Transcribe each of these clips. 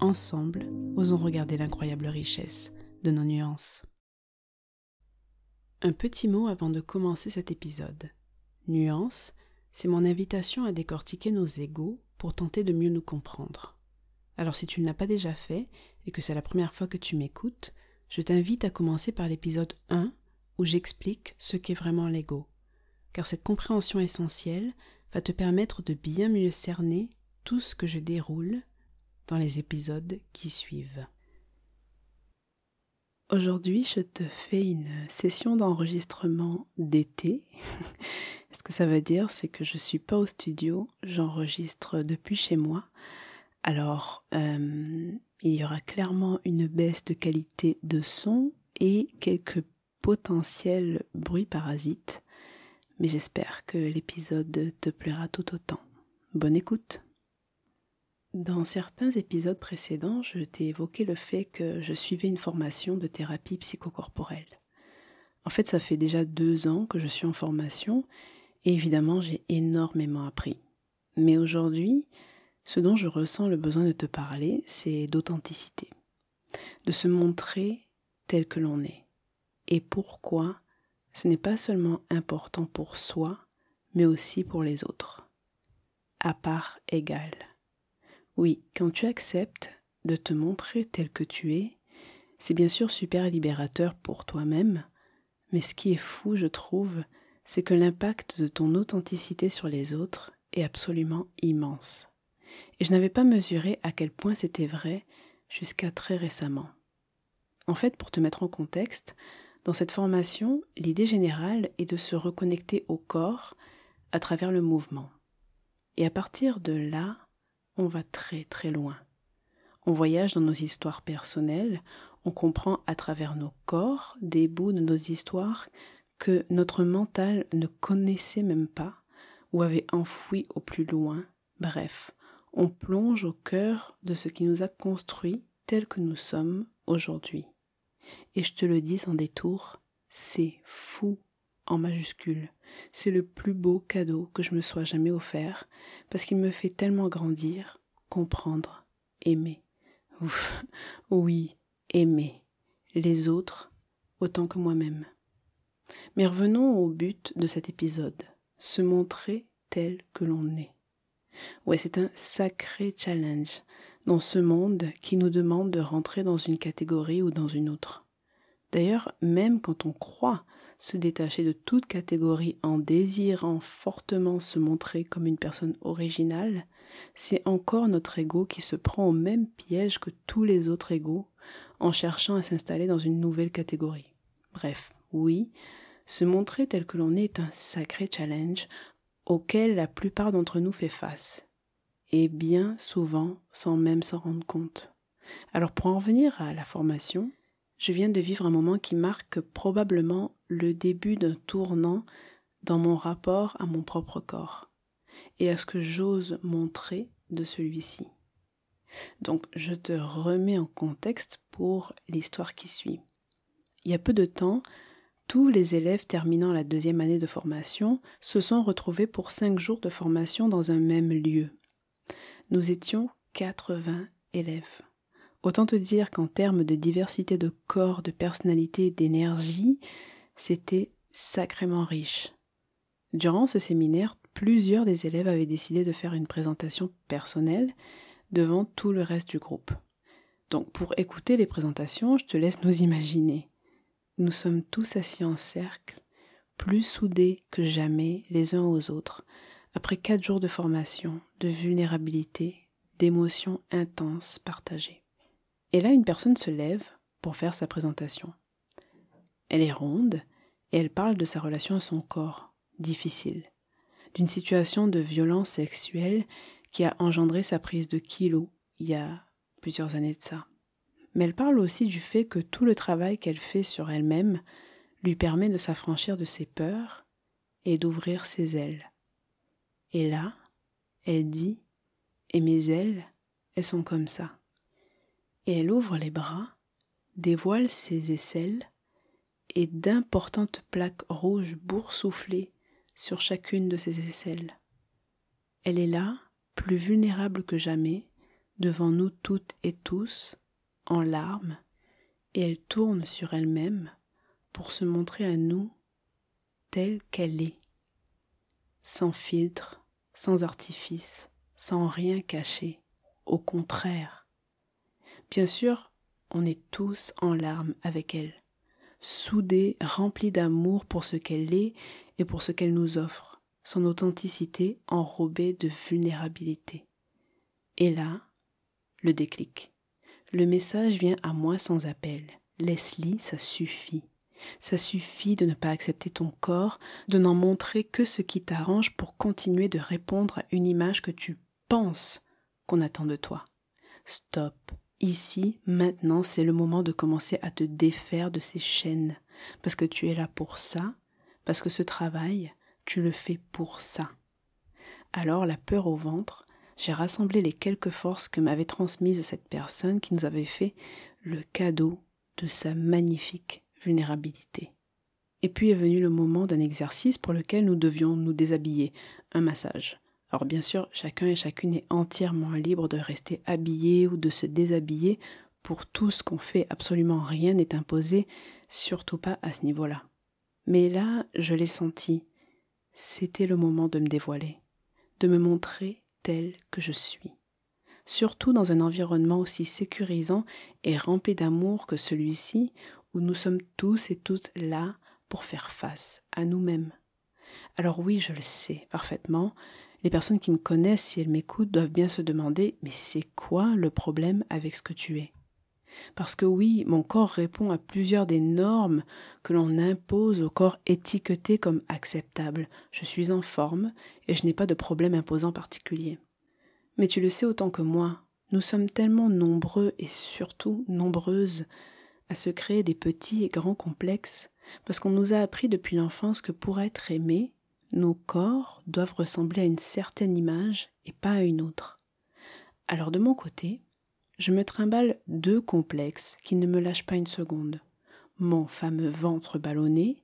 Ensemble, osons regarder l'incroyable richesse de nos nuances. Un petit mot avant de commencer cet épisode. Nuance, c'est mon invitation à décortiquer nos égaux pour tenter de mieux nous comprendre. Alors si tu ne l'as pas déjà fait et que c'est la première fois que tu m'écoutes, je t'invite à commencer par l'épisode 1 où j'explique ce qu'est vraiment l'ego. Car cette compréhension essentielle va te permettre de bien mieux cerner tout ce que je déroule dans les épisodes qui suivent. Aujourd'hui, je te fais une session d'enregistrement d'été. Ce que ça veut dire, c'est que je ne suis pas au studio, j'enregistre depuis chez moi. Alors, euh, il y aura clairement une baisse de qualité de son et quelques potentiels bruits parasites. Mais j'espère que l'épisode te plaira tout autant. Bonne écoute dans certains épisodes précédents, je t'ai évoqué le fait que je suivais une formation de thérapie psychocorporelle. En fait, ça fait déjà deux ans que je suis en formation et évidemment, j'ai énormément appris. Mais aujourd'hui, ce dont je ressens le besoin de te parler, c'est d'authenticité, de se montrer tel que l'on est. Et pourquoi ce n'est pas seulement important pour soi, mais aussi pour les autres. À part égale. Oui, quand tu acceptes de te montrer tel que tu es, c'est bien sûr super libérateur pour toi-même, mais ce qui est fou, je trouve, c'est que l'impact de ton authenticité sur les autres est absolument immense. Et je n'avais pas mesuré à quel point c'était vrai jusqu'à très récemment. En fait, pour te mettre en contexte, dans cette formation, l'idée générale est de se reconnecter au corps à travers le mouvement. Et à partir de là, on va très très loin. On voyage dans nos histoires personnelles, on comprend à travers nos corps des bouts de nos histoires que notre mental ne connaissait même pas ou avait enfoui au plus loin. Bref, on plonge au cœur de ce qui nous a construit tel que nous sommes aujourd'hui. Et je te le dis sans détour, c'est fou en majuscule. C'est le plus beau cadeau que je me sois jamais offert, parce qu'il me fait tellement grandir, comprendre, aimer. Oui, aimer les autres autant que moi-même. Mais revenons au but de cet épisode, se montrer tel que l'on est. Ouais, c'est un sacré challenge dans ce monde qui nous demande de rentrer dans une catégorie ou dans une autre. D'ailleurs, même quand on croit se détacher de toute catégorie en désirant fortement se montrer comme une personne originale, c'est encore notre ego qui se prend au même piège que tous les autres égos en cherchant à s'installer dans une nouvelle catégorie. Bref, oui, se montrer tel que l'on est est un sacré challenge auquel la plupart d'entre nous fait face, et bien souvent sans même s'en rendre compte. Alors pour en revenir à la formation, je viens de vivre un moment qui marque probablement le début d'un tournant dans mon rapport à mon propre corps et à ce que j'ose montrer de celui-ci. Donc je te remets en contexte pour l'histoire qui suit. Il y a peu de temps, tous les élèves terminant la deuxième année de formation se sont retrouvés pour cinq jours de formation dans un même lieu. Nous étions 80 élèves. Autant te dire qu'en termes de diversité de corps, de personnalité, d'énergie, c'était sacrément riche. Durant ce séminaire, plusieurs des élèves avaient décidé de faire une présentation personnelle devant tout le reste du groupe. Donc pour écouter les présentations, je te laisse nous imaginer. Nous sommes tous assis en cercle, plus soudés que jamais les uns aux autres, après quatre jours de formation, de vulnérabilité, d'émotions intenses partagées. Et là, une personne se lève pour faire sa présentation. Elle est ronde et elle parle de sa relation à son corps, difficile, d'une situation de violence sexuelle qui a engendré sa prise de kilos il y a plusieurs années de ça. Mais elle parle aussi du fait que tout le travail qu'elle fait sur elle-même lui permet de s'affranchir de ses peurs et d'ouvrir ses ailes. Et là, elle dit, et mes ailes, elles sont comme ça. Et elle ouvre les bras, dévoile ses aisselles, et d'importantes plaques rouges boursouflées sur chacune de ses aisselles. Elle est là, plus vulnérable que jamais, devant nous toutes et tous, en larmes, et elle tourne sur elle-même pour se montrer à nous telle qu'elle est, sans filtre, sans artifice, sans rien cacher, au contraire. Bien sûr, on est tous en larmes avec elle, soudés, remplis d'amour pour ce qu'elle est et pour ce qu'elle nous offre, son authenticité enrobée de vulnérabilité. Et là, le déclic. Le message vient à moi sans appel. Leslie, ça suffit. Ça suffit de ne pas accepter ton corps, de n'en montrer que ce qui t'arrange pour continuer de répondre à une image que tu penses qu'on attend de toi. Stop. Ici, maintenant, c'est le moment de commencer à te défaire de ces chaînes, parce que tu es là pour ça, parce que ce travail, tu le fais pour ça. Alors, la peur au ventre, j'ai rassemblé les quelques forces que m'avait transmises cette personne qui nous avait fait le cadeau de sa magnifique vulnérabilité. Et puis est venu le moment d'un exercice pour lequel nous devions nous déshabiller, un massage. Alors bien sûr, chacun et chacune est entièrement libre de rester habillé ou de se déshabiller. Pour tout ce qu'on fait, absolument rien n'est imposé, surtout pas à ce niveau-là. Mais là, je l'ai senti. C'était le moment de me dévoiler, de me montrer tel que je suis. Surtout dans un environnement aussi sécurisant et rempli d'amour que celui-ci, où nous sommes tous et toutes là pour faire face à nous-mêmes. Alors oui, je le sais parfaitement, les personnes qui me connaissent, si elles m'écoutent, doivent bien se demander mais c'est quoi le problème avec ce que tu es? Parce que oui, mon corps répond à plusieurs des normes que l'on impose au corps étiqueté comme acceptable. Je suis en forme et je n'ai pas de problème imposant particulier. Mais tu le sais autant que moi, nous sommes tellement nombreux et surtout nombreuses à se créer des petits et grands complexes, parce qu'on nous a appris depuis l'enfance que pour être aimé, nos corps doivent ressembler à une certaine image et pas à une autre. Alors de mon côté, je me trimballe deux complexes qui ne me lâchent pas une seconde. Mon fameux ventre ballonné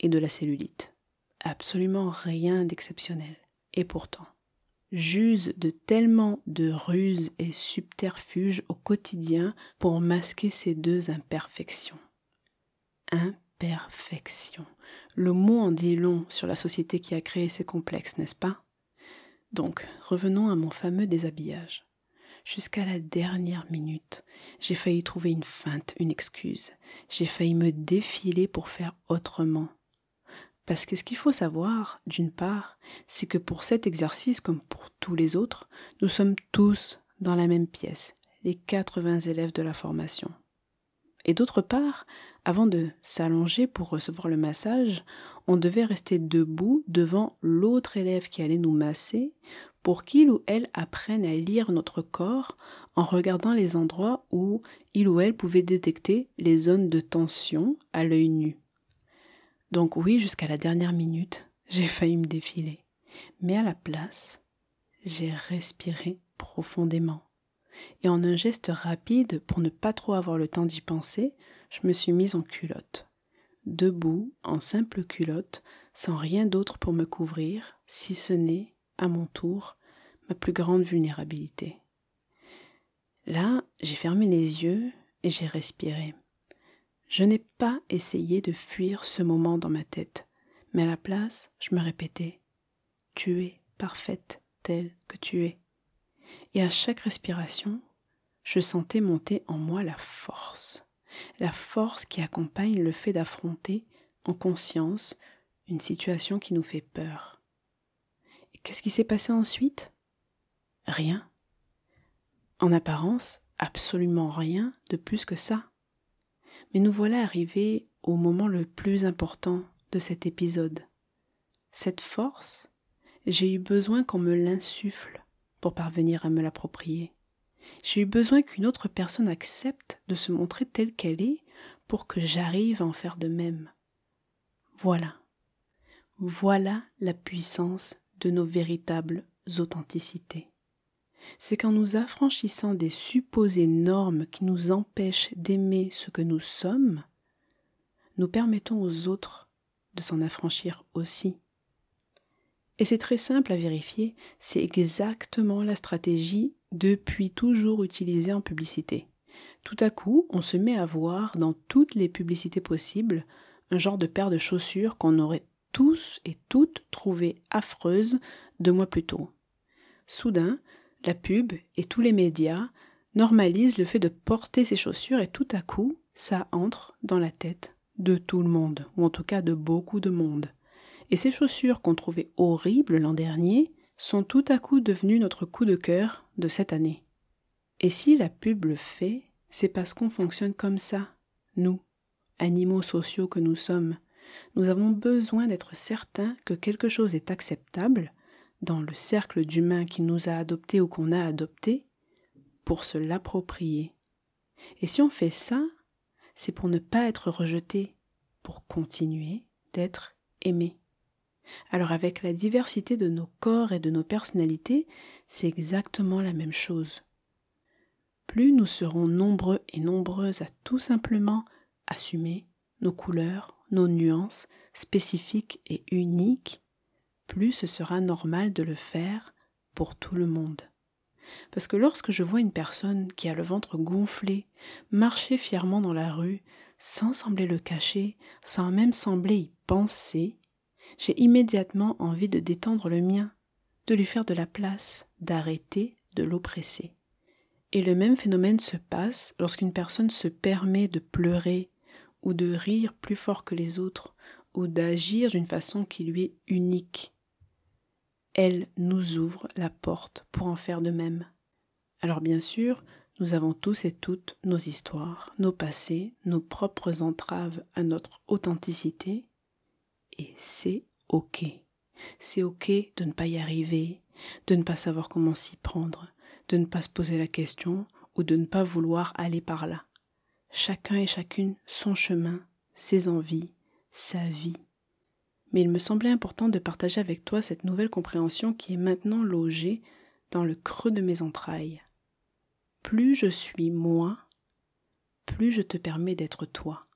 et de la cellulite. Absolument rien d'exceptionnel. Et pourtant, j'use de tellement de ruses et subterfuges au quotidien pour masquer ces deux imperfections. Imperfection. Le mot en dit long sur la société qui a créé ces complexes, n'est-ce pas? Donc, revenons à mon fameux déshabillage. Jusqu'à la dernière minute, j'ai failli trouver une feinte, une excuse. J'ai failli me défiler pour faire autrement. Parce que ce qu'il faut savoir, d'une part, c'est que pour cet exercice, comme pour tous les autres, nous sommes tous dans la même pièce, les 80 élèves de la formation. Et d'autre part, avant de s'allonger pour recevoir le massage, on devait rester debout devant l'autre élève qui allait nous masser pour qu'il ou elle apprenne à lire notre corps en regardant les endroits où il ou elle pouvait détecter les zones de tension à l'œil nu. Donc oui, jusqu'à la dernière minute, j'ai failli me défiler. Mais à la place, j'ai respiré profondément. Et en un geste rapide, pour ne pas trop avoir le temps d'y penser, je me suis mise en culotte. Debout, en simple culotte, sans rien d'autre pour me couvrir, si ce n'est, à mon tour, ma plus grande vulnérabilité. Là, j'ai fermé les yeux et j'ai respiré. Je n'ai pas essayé de fuir ce moment dans ma tête, mais à la place, je me répétais Tu es parfaite telle que tu es. Et à chaque respiration, je sentais monter en moi la force, la force qui accompagne le fait d'affronter en conscience une situation qui nous fait peur. Qu'est-ce qui s'est passé ensuite? Rien. En apparence, absolument rien de plus que ça. Mais nous voilà arrivés au moment le plus important de cet épisode. Cette force, j'ai eu besoin qu'on me l'insuffle pour parvenir à me l'approprier. J'ai eu besoin qu'une autre personne accepte de se montrer telle qu'elle est pour que j'arrive à en faire de même. Voilà. Voilà la puissance de nos véritables authenticités. C'est qu'en nous affranchissant des supposées normes qui nous empêchent d'aimer ce que nous sommes, nous permettons aux autres de s'en affranchir aussi. Et c'est très simple à vérifier, c'est exactement la stratégie depuis toujours utilisée en publicité. Tout à coup, on se met à voir dans toutes les publicités possibles un genre de paire de chaussures qu'on aurait tous et toutes trouvées affreuses deux mois plus tôt. Soudain, la pub et tous les médias normalisent le fait de porter ces chaussures et tout à coup, ça entre dans la tête de tout le monde, ou en tout cas de beaucoup de monde. Et ces chaussures qu'on trouvait horribles l'an dernier sont tout à coup devenues notre coup de cœur de cette année. Et si la pub le fait, c'est parce qu'on fonctionne comme ça, nous, animaux sociaux que nous sommes. Nous avons besoin d'être certains que quelque chose est acceptable dans le cercle d'humains qui nous a adoptés ou qu'on a adopté pour se l'approprier. Et si on fait ça, c'est pour ne pas être rejeté, pour continuer d'être aimé. Alors avec la diversité de nos corps et de nos personnalités, c'est exactement la même chose. Plus nous serons nombreux et nombreuses à tout simplement assumer nos couleurs, nos nuances spécifiques et uniques, plus ce sera normal de le faire pour tout le monde. Parce que lorsque je vois une personne qui a le ventre gonflé marcher fièrement dans la rue, sans sembler le cacher, sans même sembler y penser, j'ai immédiatement envie de détendre le mien, de lui faire de la place, d'arrêter de l'oppresser. Et le même phénomène se passe lorsqu'une personne se permet de pleurer ou de rire plus fort que les autres ou d'agir d'une façon qui lui est unique. Elle nous ouvre la porte pour en faire de même. Alors bien sûr, nous avons tous et toutes nos histoires, nos passés, nos propres entraves à notre authenticité, et c'est OK. C'est OK de ne pas y arriver, de ne pas savoir comment s'y prendre, de ne pas se poser la question ou de ne pas vouloir aller par là. Chacun et chacune son chemin, ses envies, sa vie. Mais il me semblait important de partager avec toi cette nouvelle compréhension qui est maintenant logée dans le creux de mes entrailles. Plus je suis moi, plus je te permets d'être toi.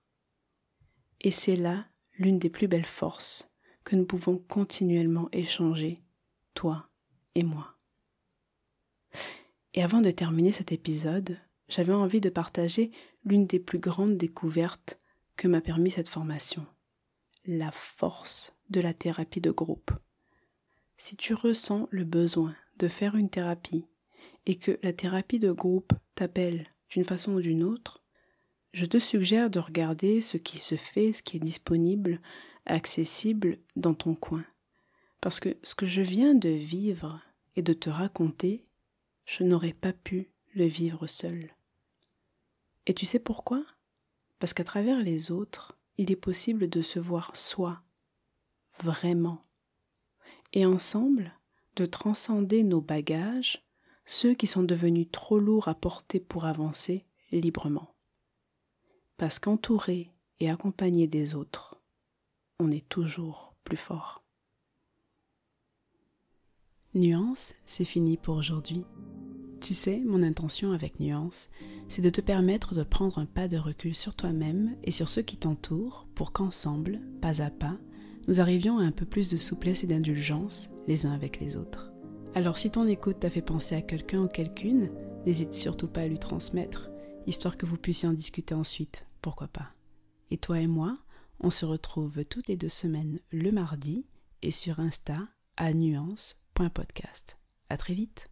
Et c'est là l'une des plus belles forces que nous pouvons continuellement échanger, toi et moi. Et avant de terminer cet épisode, j'avais envie de partager l'une des plus grandes découvertes que m'a permis cette formation, la force de la thérapie de groupe. Si tu ressens le besoin de faire une thérapie et que la thérapie de groupe t'appelle d'une façon ou d'une autre, je te suggère de regarder ce qui se fait, ce qui est disponible, accessible dans ton coin. Parce que ce que je viens de vivre et de te raconter, je n'aurais pas pu le vivre seul. Et tu sais pourquoi? Parce qu'à travers les autres, il est possible de se voir soi, vraiment, et ensemble de transcender nos bagages, ceux qui sont devenus trop lourds à porter pour avancer librement. Parce qu'entouré et accompagné des autres, on est toujours plus fort. Nuance, c'est fini pour aujourd'hui. Tu sais, mon intention avec Nuance, c'est de te permettre de prendre un pas de recul sur toi-même et sur ceux qui t'entourent pour qu'ensemble, pas à pas, nous arrivions à un peu plus de souplesse et d'indulgence les uns avec les autres. Alors si ton écoute t'a fait penser à quelqu'un ou quelqu'une, n'hésite surtout pas à lui transmettre, histoire que vous puissiez en discuter ensuite, pourquoi pas. Et toi et moi, on se retrouve toutes les deux semaines le mardi et sur Insta à nuance.podcast. À très vite.